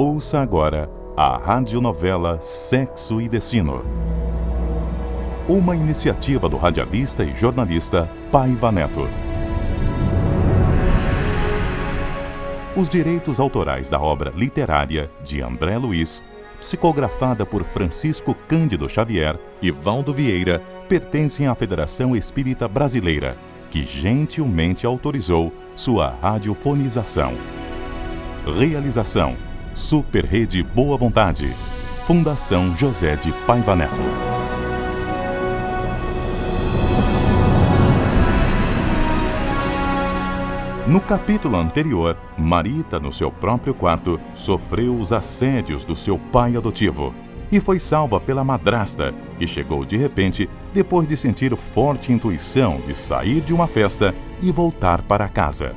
Ouça agora a radionovela Sexo e Destino. Uma iniciativa do radialista e jornalista Paiva Neto. Os direitos autorais da obra literária de André Luiz, psicografada por Francisco Cândido Xavier e Valdo Vieira, pertencem à Federação Espírita Brasileira, que gentilmente autorizou sua radiofonização. Realização: Super Rede Boa Vontade. Fundação José de Paiva Neto. No capítulo anterior, Marita, no seu próprio quarto, sofreu os assédios do seu pai adotivo e foi salva pela madrasta, que chegou de repente depois de sentir forte intuição de sair de uma festa e voltar para casa.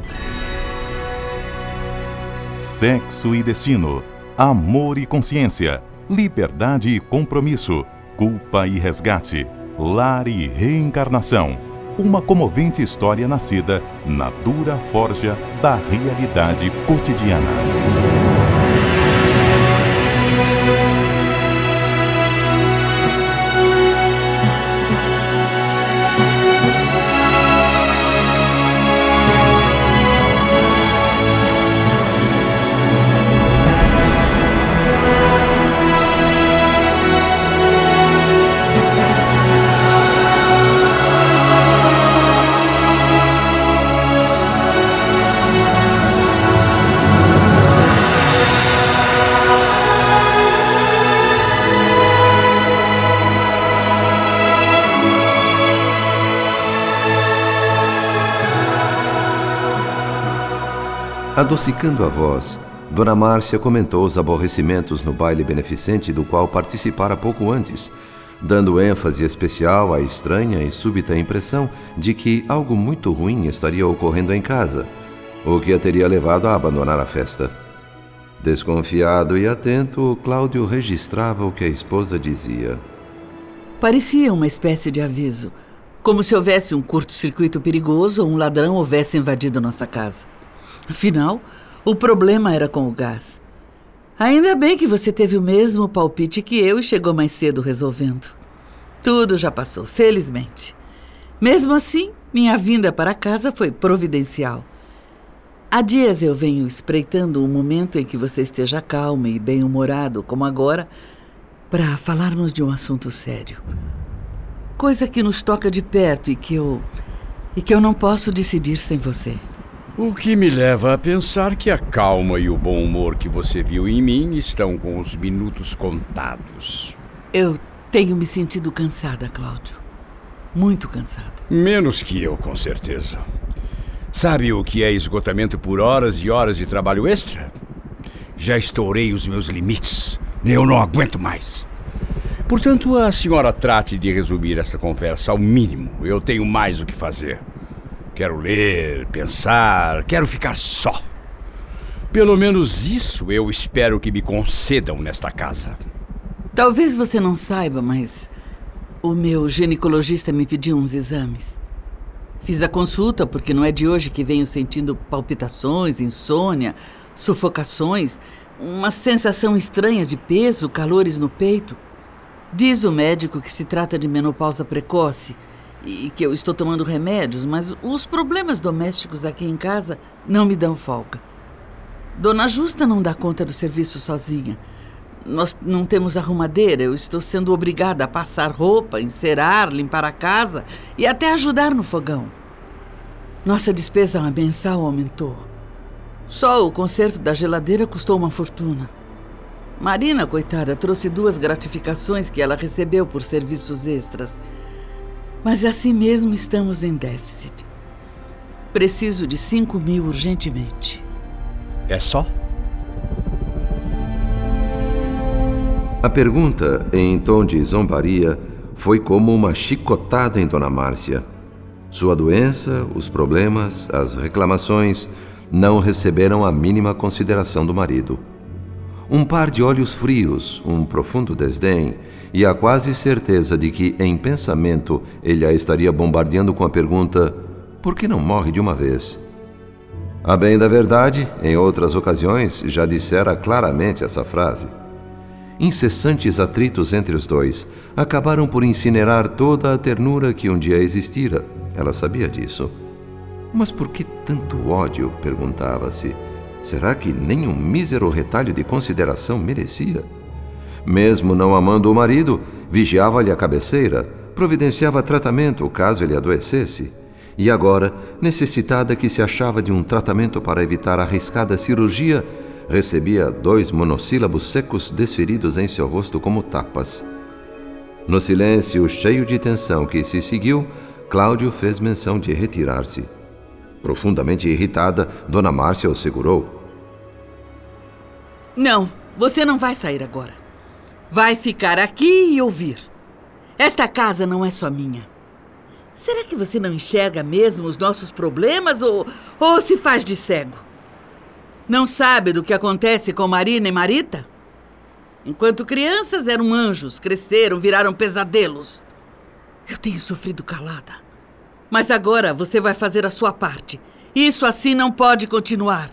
Sexo e destino, amor e consciência, liberdade e compromisso, culpa e resgate, lar e reencarnação. Uma comovente história nascida na dura forja da realidade cotidiana. Adocicando a voz, Dona Márcia comentou os aborrecimentos no baile beneficente do qual participara pouco antes, dando ênfase especial à estranha e súbita impressão de que algo muito ruim estaria ocorrendo em casa, o que a teria levado a abandonar a festa. Desconfiado e atento, Cláudio registrava o que a esposa dizia. Parecia uma espécie de aviso, como se houvesse um curto-circuito perigoso ou um ladrão houvesse invadido nossa casa. Afinal, o problema era com o gás. Ainda bem que você teve o mesmo palpite que eu e chegou mais cedo resolvendo. Tudo já passou, felizmente. Mesmo assim, minha vinda para casa foi providencial. Há dias eu venho espreitando o momento em que você esteja calmo e bem-humorado, como agora, para falarmos de um assunto sério. Coisa que nos toca de perto e que eu. e que eu não posso decidir sem você. O que me leva a pensar que a calma e o bom humor que você viu em mim estão com os minutos contados. Eu tenho me sentido cansada, Cláudio. Muito cansada. Menos que eu, com certeza. Sabe o que é esgotamento por horas e horas de trabalho extra? Já estourei os meus limites. Eu não aguento mais. Portanto, a senhora trate de resumir essa conversa ao mínimo. Eu tenho mais o que fazer. Quero ler, pensar, quero ficar só. Pelo menos isso eu espero que me concedam nesta casa. Talvez você não saiba, mas o meu ginecologista me pediu uns exames. Fiz a consulta porque não é de hoje que venho sentindo palpitações, insônia, sufocações, uma sensação estranha de peso, calores no peito. Diz o médico que se trata de menopausa precoce e que eu estou tomando remédios, mas os problemas domésticos aqui em casa não me dão folga. Dona Justa não dá conta do serviço sozinha. Nós não temos arrumadeira, eu estou sendo obrigada a passar roupa, encerar, limpar a casa e até ajudar no fogão. Nossa despesa mensal aumentou. Só o conserto da geladeira custou uma fortuna. Marina, coitada, trouxe duas gratificações que ela recebeu por serviços extras mas assim mesmo estamos em déficit. Preciso de 5 mil urgentemente. É só? A pergunta, em tom de zombaria, foi como uma chicotada em Dona Márcia. Sua doença, os problemas, as reclamações não receberam a mínima consideração do marido. Um par de olhos frios, um profundo desdém e a quase certeza de que, em pensamento, ele a estaria bombardeando com a pergunta: por que não morre de uma vez? A bem da verdade, em outras ocasiões já dissera claramente essa frase. Incessantes atritos entre os dois acabaram por incinerar toda a ternura que um dia existira. Ela sabia disso. Mas por que tanto ódio? perguntava-se. Será que nem um mísero retalho de consideração merecia? Mesmo não amando o marido, vigiava-lhe a cabeceira, providenciava tratamento caso ele adoecesse. E agora, necessitada que se achava de um tratamento para evitar arriscada cirurgia, recebia dois monossílabos secos desferidos em seu rosto como tapas. No silêncio cheio de tensão que se seguiu, Cláudio fez menção de retirar-se. Profundamente irritada, Dona Márcia o segurou. Não, você não vai sair agora. Vai ficar aqui e ouvir. Esta casa não é só minha. Será que você não enxerga mesmo os nossos problemas ou, ou se faz de cego? Não sabe do que acontece com Marina e Marita? Enquanto crianças eram anjos, cresceram, viraram pesadelos. Eu tenho sofrido calada. Mas agora você vai fazer a sua parte. Isso assim não pode continuar.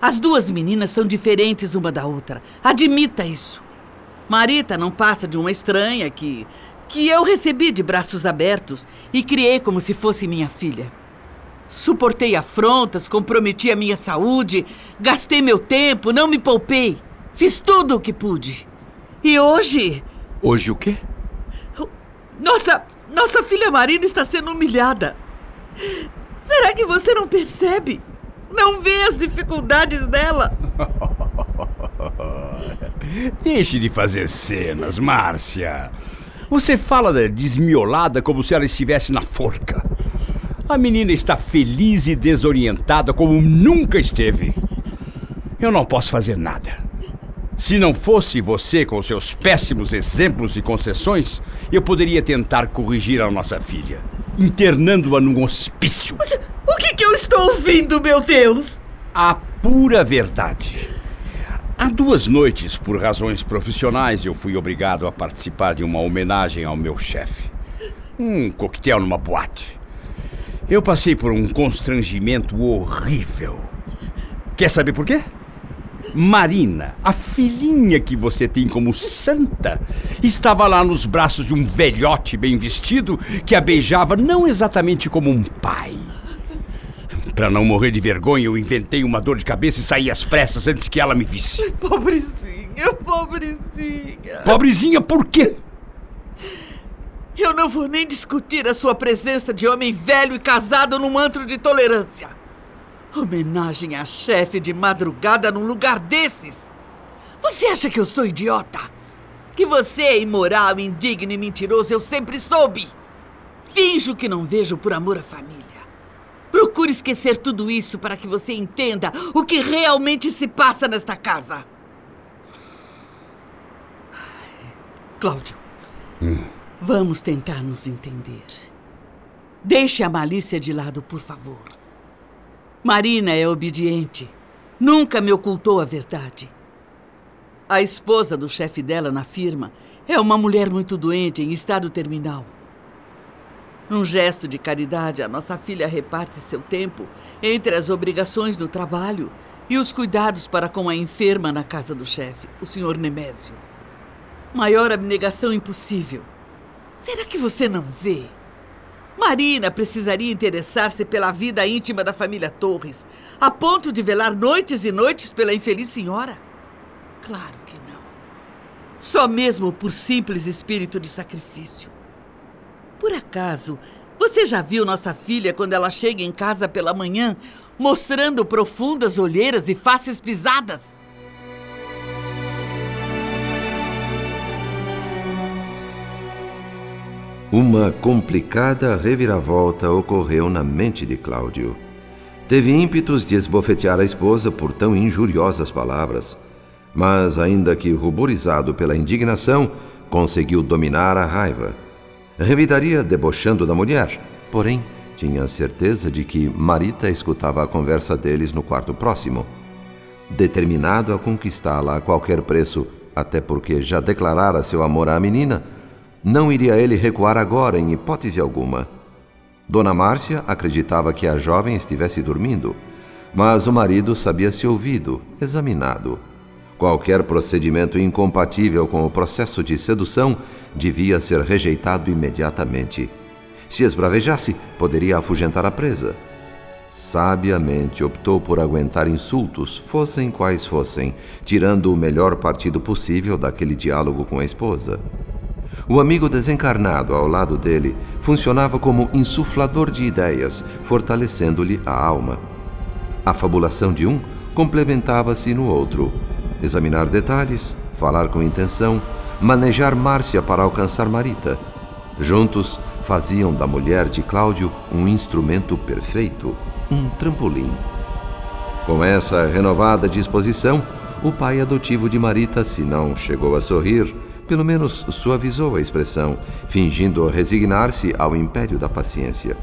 As duas meninas são diferentes uma da outra. Admita isso. Marita não passa de uma estranha que. que eu recebi de braços abertos e criei como se fosse minha filha. Suportei afrontas, comprometi a minha saúde, gastei meu tempo, não me poupei. Fiz tudo o que pude. E hoje. Hoje o quê? Nossa, nossa filha Marina está sendo humilhada. Será que você não percebe? Não vê as dificuldades dela? Deixe de fazer cenas, Márcia. Você fala da desmiolada como se ela estivesse na forca. A menina está feliz e desorientada como nunca esteve. Eu não posso fazer nada. Se não fosse você com seus péssimos exemplos e concessões, eu poderia tentar corrigir a nossa filha, internando-a num hospício. Mas, o que, que eu estou ouvindo, meu Deus? A pura verdade. Há duas noites, por razões profissionais, eu fui obrigado a participar de uma homenagem ao meu chefe. Um coquetel numa boate. Eu passei por um constrangimento horrível. Quer saber por quê? Marina, a filhinha que você tem como santa, estava lá nos braços de um velhote bem vestido que a beijava não exatamente como um pai. Para não morrer de vergonha, eu inventei uma dor de cabeça e saí às pressas antes que ela me visse. Pobrezinha, pobrezinha. Pobrezinha por quê? Eu não vou nem discutir a sua presença de homem velho e casado num antro de tolerância. Homenagem a chefe de madrugada num lugar desses? Você acha que eu sou idiota? Que você é imoral, indigno e mentiroso, eu sempre soube. Finjo que não vejo por amor à família. Procure esquecer tudo isso para que você entenda o que realmente se passa nesta casa. Cláudio, hum. vamos tentar nos entender. Deixe a malícia de lado, por favor. Marina é obediente. Nunca me ocultou a verdade. A esposa do chefe dela na firma é uma mulher muito doente, em estado terminal. Num gesto de caridade, a nossa filha reparte seu tempo entre as obrigações do trabalho e os cuidados para com a enferma na casa do chefe, o senhor Nemésio. Maior abnegação impossível. Será que você não vê? Marina precisaria interessar-se pela vida íntima da família Torres, a ponto de velar noites e noites pela infeliz senhora? Claro que não. Só mesmo por simples espírito de sacrifício. Por acaso, você já viu nossa filha quando ela chega em casa pela manhã, mostrando profundas olheiras e faces pisadas? Uma complicada reviravolta ocorreu na mente de Cláudio. Teve ímpetos de esbofetear a esposa por tão injuriosas palavras, mas, ainda que ruborizado pela indignação, conseguiu dominar a raiva. Revidaria debochando da mulher, porém, tinha certeza de que Marita escutava a conversa deles no quarto próximo. Determinado a conquistá-la a qualquer preço, até porque já declarara seu amor à menina, não iria ele recuar agora, em hipótese alguma. Dona Márcia acreditava que a jovem estivesse dormindo, Mas o marido sabia-se ouvido, examinado. Qualquer procedimento incompatível com o processo de sedução devia ser rejeitado imediatamente. Se esbravejasse, poderia afugentar a presa. Sabiamente optou por aguentar insultos, fossem quais fossem, tirando o melhor partido possível daquele diálogo com a esposa. O amigo desencarnado ao lado dele funcionava como insuflador de ideias, fortalecendo-lhe a alma. A fabulação de um complementava-se no outro. Examinar detalhes, falar com intenção, manejar Márcia para alcançar Marita. Juntos faziam da mulher de Cláudio um instrumento perfeito, um trampolim. Com essa renovada disposição, o pai adotivo de Marita, se não chegou a sorrir, pelo menos suavizou a expressão, fingindo resignar-se ao império da paciência.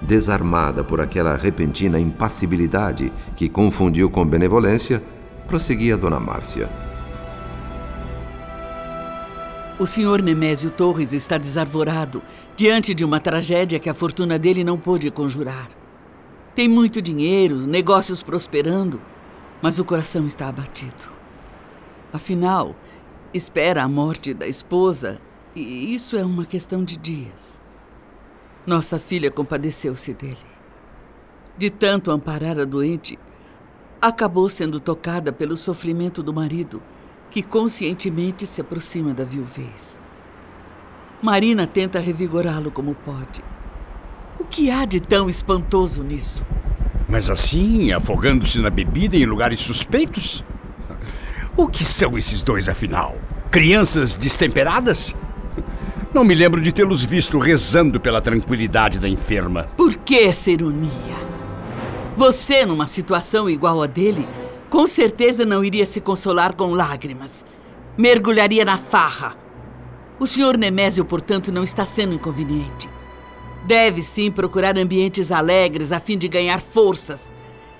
Desarmada por aquela repentina impassibilidade que confundiu com benevolência, prosseguia Dona Márcia. O senhor Nemésio Torres está desarvorado diante de uma tragédia que a fortuna dele não pôde conjurar. Tem muito dinheiro, negócios prosperando, mas o coração está abatido. Afinal, espera a morte da esposa e isso é uma questão de dias. Nossa filha compadeceu-se dele. De tanto amparar a doente, acabou sendo tocada pelo sofrimento do marido, que conscientemente se aproxima da viuvez. Marina tenta revigorá-lo como pode. O que há de tão espantoso nisso? Mas assim, afogando-se na bebida em lugares suspeitos? O que são esses dois, afinal? Crianças destemperadas? Não me lembro de tê-los visto rezando pela tranquilidade da enferma. Por que essa ironia? Você, numa situação igual a dele, com certeza não iria se consolar com lágrimas. Mergulharia na farra. O senhor Nemésio, portanto, não está sendo inconveniente. Deve sim procurar ambientes alegres a fim de ganhar forças.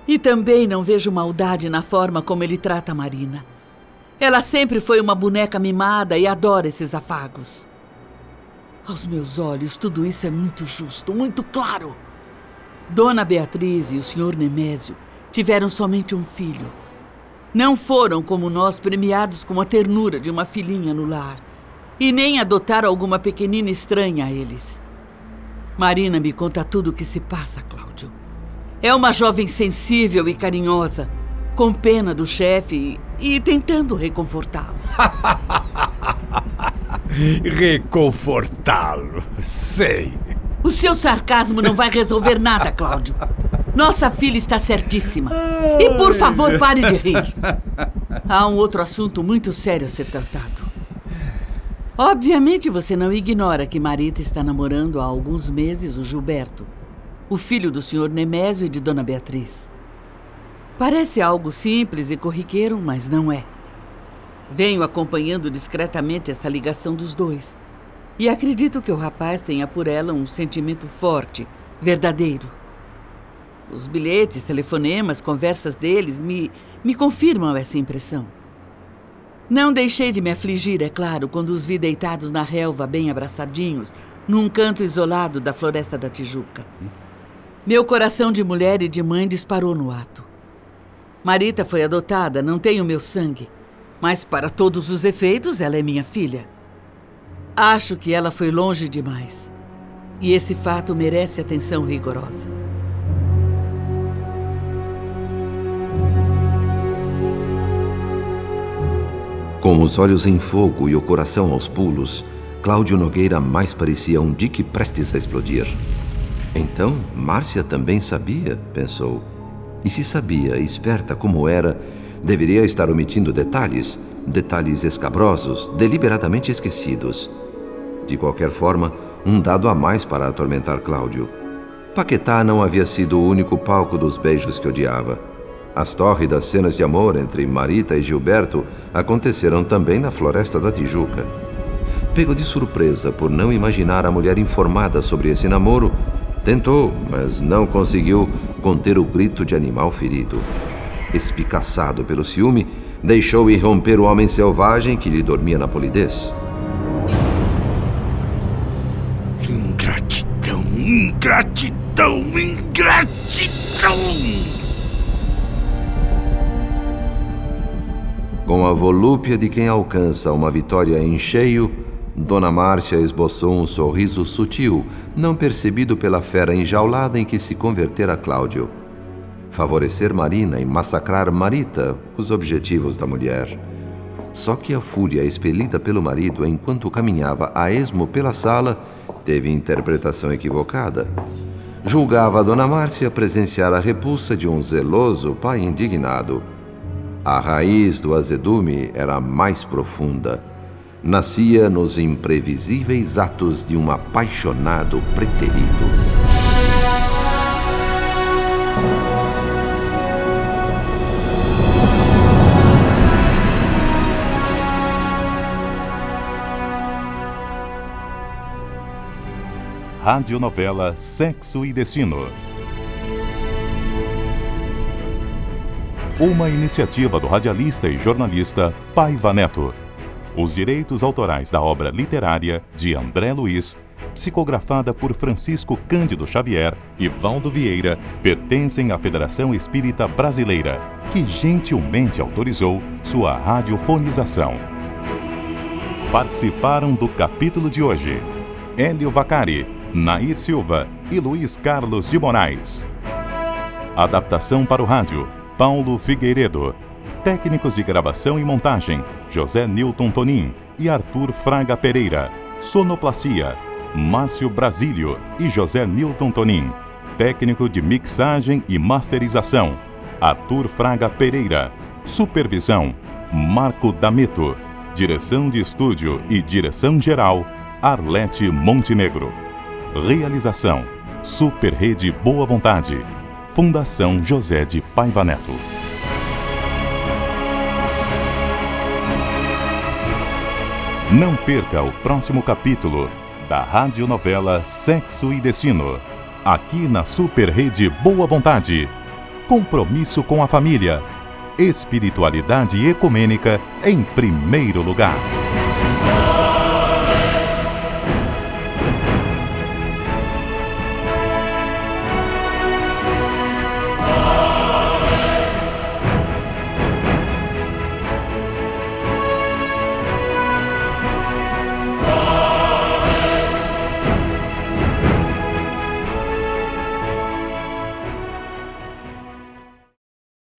E também não vejo maldade na forma como ele trata a Marina. Ela sempre foi uma boneca mimada e adora esses afagos. Aos meus olhos, tudo isso é muito justo, muito claro. Dona Beatriz e o senhor Nemésio tiveram somente um filho. Não foram, como nós, premiados com a ternura de uma filhinha no lar. E nem adotaram alguma pequenina estranha a eles. Marina me conta tudo o que se passa, Cláudio. É uma jovem sensível e carinhosa com pena do chefe e tentando reconfortá-lo. Reconfortá-lo, sei. O seu sarcasmo não vai resolver nada, Cláudio. Nossa filha está certíssima. E por favor, pare de rir. Há um outro assunto muito sério a ser tratado. Obviamente você não ignora que Marita está namorando há alguns meses o Gilberto, o filho do senhor Nemésio e de Dona Beatriz. Parece algo simples e corriqueiro, mas não é. Venho acompanhando discretamente essa ligação dos dois. E acredito que o rapaz tenha por ela um sentimento forte, verdadeiro. Os bilhetes, telefonemas, conversas deles me, me confirmam essa impressão. Não deixei de me afligir, é claro, quando os vi deitados na relva, bem abraçadinhos, num canto isolado da floresta da Tijuca. Meu coração de mulher e de mãe disparou no ato. Marita foi adotada, não tem o meu sangue. Mas, para todos os efeitos, ela é minha filha. Acho que ela foi longe demais. E esse fato merece atenção rigorosa. Com os olhos em fogo e o coração aos pulos, Cláudio Nogueira mais parecia um dique prestes a explodir. Então, Márcia também sabia, pensou. E se sabia, esperta como era, deveria estar omitindo detalhes, detalhes escabrosos, deliberadamente esquecidos. De qualquer forma, um dado a mais para atormentar Cláudio. Paquetá não havia sido o único palco dos beijos que odiava. As tórridas cenas de amor entre Marita e Gilberto aconteceram também na floresta da Tijuca. Pego de surpresa por não imaginar a mulher informada sobre esse namoro, Tentou, mas não conseguiu conter o grito de animal ferido. Espicaçado pelo ciúme, deixou irromper o homem selvagem que lhe dormia na polidez. Ingratidão, ingratidão, ingratidão! Com a volúpia de quem alcança uma vitória em cheio, Dona Márcia esboçou um sorriso sutil, não percebido pela fera enjaulada em que se convertera Cláudio. Favorecer Marina e massacrar Marita, os objetivos da mulher. Só que a fúria expelida pelo marido enquanto caminhava a esmo pela sala teve interpretação equivocada. Julgava a Dona Márcia presenciar a repulsa de um zeloso pai indignado. A raiz do azedume era mais profunda nascia nos imprevisíveis atos de um apaixonado preterido. Radionovela Sexo e Destino. Uma iniciativa do radialista e jornalista Paiva Neto. Os direitos autorais da obra literária de André Luiz, psicografada por Francisco Cândido Xavier e Valdo Vieira, pertencem à Federação Espírita Brasileira, que gentilmente autorizou sua radiofonização. Participaram do capítulo de hoje Hélio Vacari, Nair Silva e Luiz Carlos de Moraes. Adaptação para o rádio: Paulo Figueiredo. Técnicos de gravação e montagem: José Newton Tonin e Arthur Fraga Pereira. Sonoplastia: Márcio Brasílio e José Newton Tonin. Técnico de mixagem e masterização: Arthur Fraga Pereira. Supervisão: Marco Dameto. Direção de estúdio e direção geral: Arlete Montenegro. Realização: Super Rede Boa Vontade. Fundação José de Paiva Neto. Não perca o próximo capítulo da radionovela Sexo e Destino, aqui na Super Rede Boa Vontade. Compromisso com a família. Espiritualidade ecumênica em primeiro lugar.